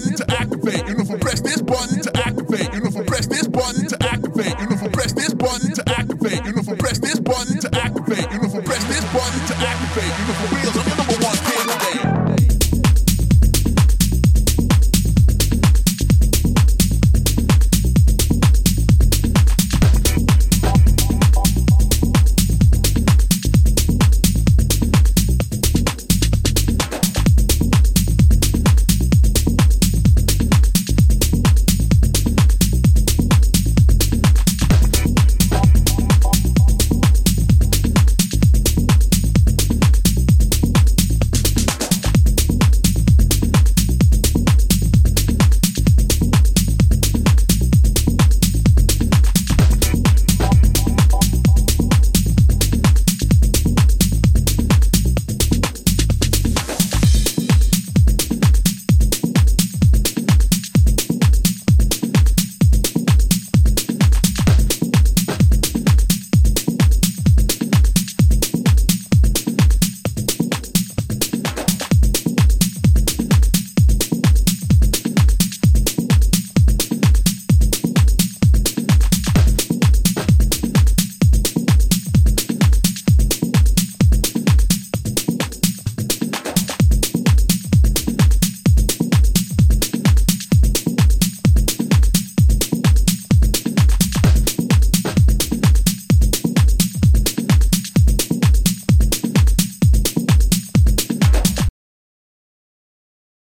Valentine